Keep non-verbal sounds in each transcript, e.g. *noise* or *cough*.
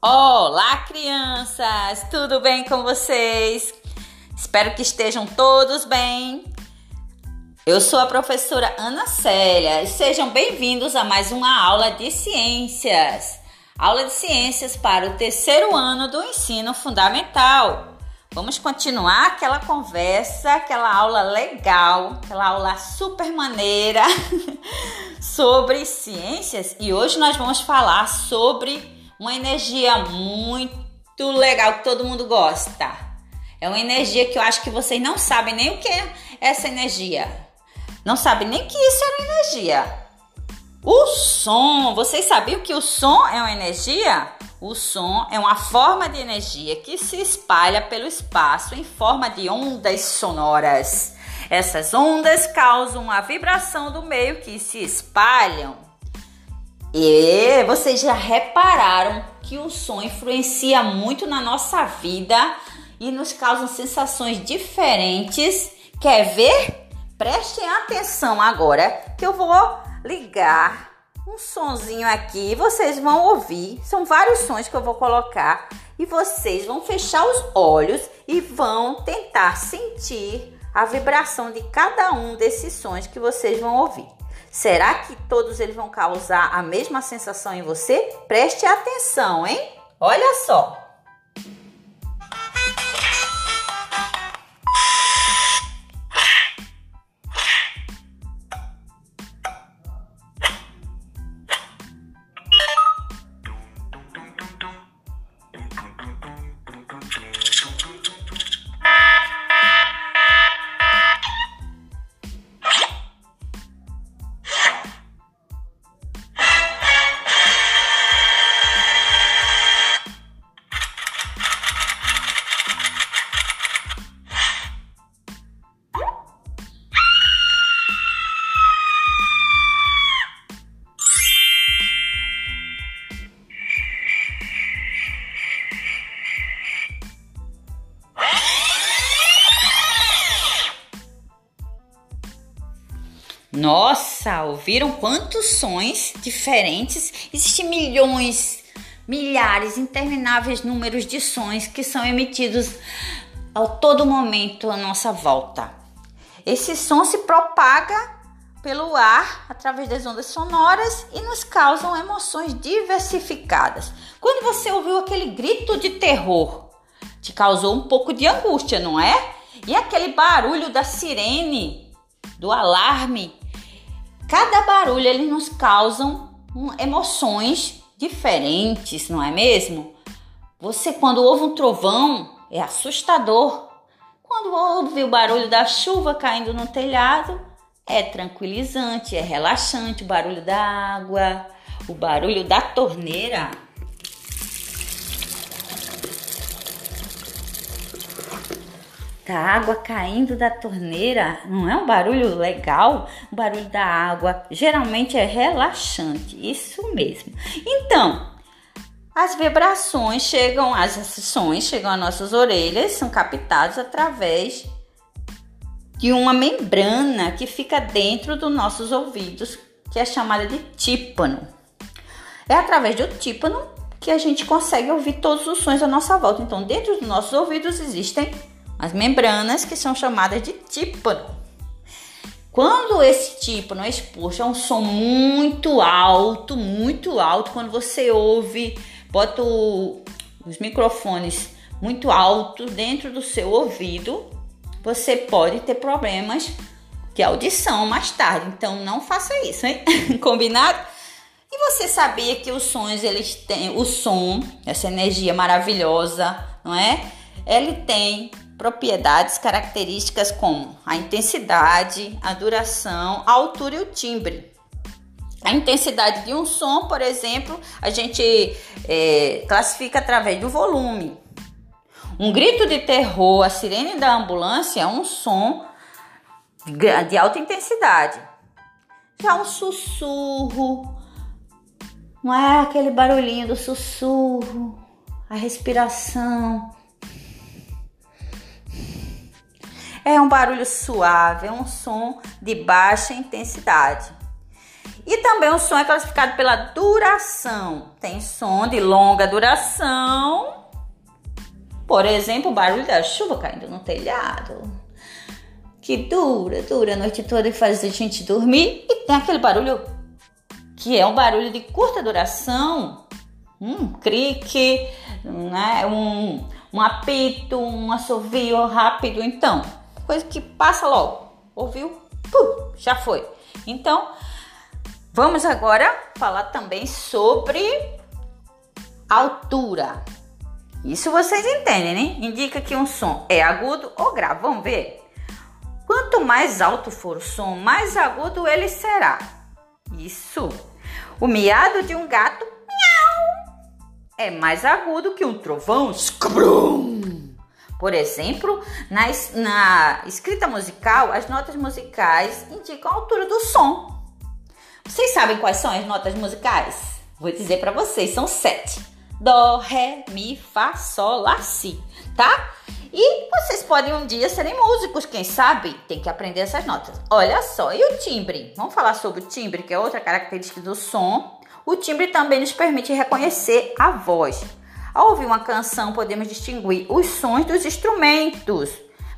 Olá, crianças! Tudo bem com vocês? Espero que estejam todos bem. Eu sou a professora Ana Célia e sejam bem-vindos a mais uma aula de ciências. Aula de ciências para o terceiro ano do ensino fundamental. Vamos continuar aquela conversa, aquela aula legal, aquela aula super maneira *laughs* sobre ciências e hoje nós vamos falar sobre uma energia muito legal que todo mundo gosta. É uma energia que eu acho que vocês não sabem nem o que é essa energia. Não sabem nem que isso era energia. O som, vocês sabiam que o som é uma energia? O som é uma forma de energia que se espalha pelo espaço em forma de ondas sonoras. Essas ondas causam uma vibração do meio que se espalham. E vocês já repararam que o som influencia muito na nossa vida e nos causa sensações diferentes. Quer ver? Prestem atenção agora que eu vou ligar um sonzinho aqui, vocês vão ouvir. São vários sons que eu vou colocar e vocês vão fechar os olhos e vão tentar sentir a vibração de cada um desses sons que vocês vão ouvir. Será que todos eles vão causar a mesma sensação em você? Preste atenção, hein? Olha só. Nossa, ouviram quantos sons diferentes? Existem milhões, milhares, intermináveis números de sons que são emitidos a todo momento à nossa volta. Esse som se propaga pelo ar através das ondas sonoras e nos causam emoções diversificadas. Quando você ouviu aquele grito de terror, te causou um pouco de angústia, não é? E aquele barulho da sirene, do alarme, Cada barulho ele nos causam emoções diferentes, não é mesmo? Você quando ouve um trovão é assustador. Quando ouve o barulho da chuva caindo no telhado é tranquilizante, é relaxante. O barulho da água, o barulho da torneira da água caindo da torneira, não é um barulho legal? O barulho da água geralmente é relaxante, isso mesmo. Então, as vibrações chegam, as sons chegam às nossas orelhas, são captados através de uma membrana que fica dentro dos nossos ouvidos, que é chamada de tímpano. É através do tímpano que a gente consegue ouvir todos os sons à nossa volta. Então, dentro dos nossos ouvidos existem as membranas que são chamadas de tímpano. Quando esse tímpano é exposto a um som muito alto, muito alto, quando você ouve, bota o, os microfones muito alto dentro do seu ouvido, você pode ter problemas de audição mais tarde. Então não faça isso, hein? *laughs* Combinado? E você sabia que os sons eles têm o som, essa energia maravilhosa, não é? Ele tem propriedades características como a intensidade, a duração, a altura e o timbre. A intensidade de um som, por exemplo, a gente é, classifica através do volume. Um grito de terror, a sirene da ambulância é um som de alta intensidade. Já um sussurro, não é aquele barulhinho do sussurro, a respiração, É um barulho suave, é um som de baixa intensidade. E também o som é classificado pela duração. Tem som de longa duração. Por exemplo, o barulho da chuva caindo no telhado. Que dura, dura a noite toda e faz a gente dormir. E tem aquele barulho que é um barulho de curta duração. Um crique, né? um, um apito, um assovio rápido. Então, coisa que passa logo. Ouviu? Puh, já foi. Então, Vamos agora falar também sobre altura. Isso vocês entendem, né? Indica que um som é agudo ou grave. Vamos ver? Quanto mais alto for o som, mais agudo ele será. Isso. O miado de um gato miau, é mais agudo que um trovão. Scabrum. Por exemplo, na, na escrita musical, as notas musicais indicam a altura do som. Vocês sabem quais são as notas musicais? Vou dizer para vocês, são sete. Dó, Ré, Mi, Fá, Sol, Lá, Si, tá? E vocês podem um dia serem músicos, quem sabe? Tem que aprender essas notas. Olha só, e o timbre? Vamos falar sobre o timbre, que é outra característica do som. O timbre também nos permite reconhecer a voz. Ao ouvir uma canção, podemos distinguir os sons dos instrumentos,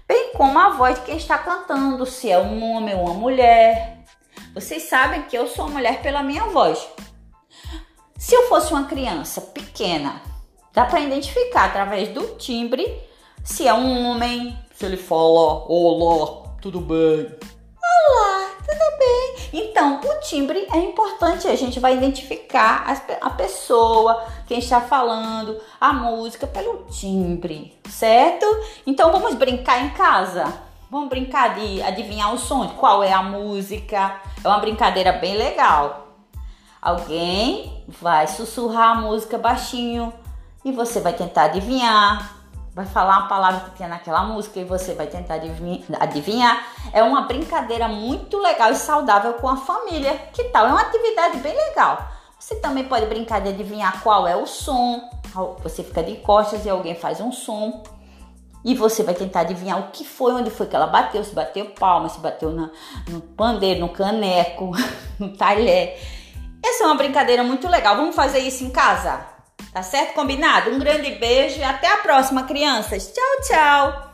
bem como a voz de quem está cantando, se é um homem ou uma mulher. Vocês sabem que eu sou mulher pela minha voz. Se eu fosse uma criança pequena, dá para identificar através do timbre se é um homem, se ele fala olá, tudo bem. Olá, tudo bem. Então, o timbre é importante, a gente vai identificar a pessoa, quem está falando, a música pelo timbre, certo? Então, vamos brincar em casa. Vamos brincar de adivinhar o som, de qual é a música. É uma brincadeira bem legal. Alguém vai sussurrar a música baixinho e você vai tentar adivinhar. Vai falar uma palavra que tem naquela música e você vai tentar adivinhar. É uma brincadeira muito legal e saudável com a família. Que tal? É uma atividade bem legal. Você também pode brincar de adivinhar qual é o som. Você fica de costas e alguém faz um som. E você vai tentar adivinhar o que foi, onde foi que ela bateu, se bateu palma, se bateu na, no pandeiro, no caneco, *laughs* no talher. Essa é uma brincadeira muito legal. Vamos fazer isso em casa? Tá certo? Combinado? Um grande beijo e até a próxima, crianças. Tchau, tchau!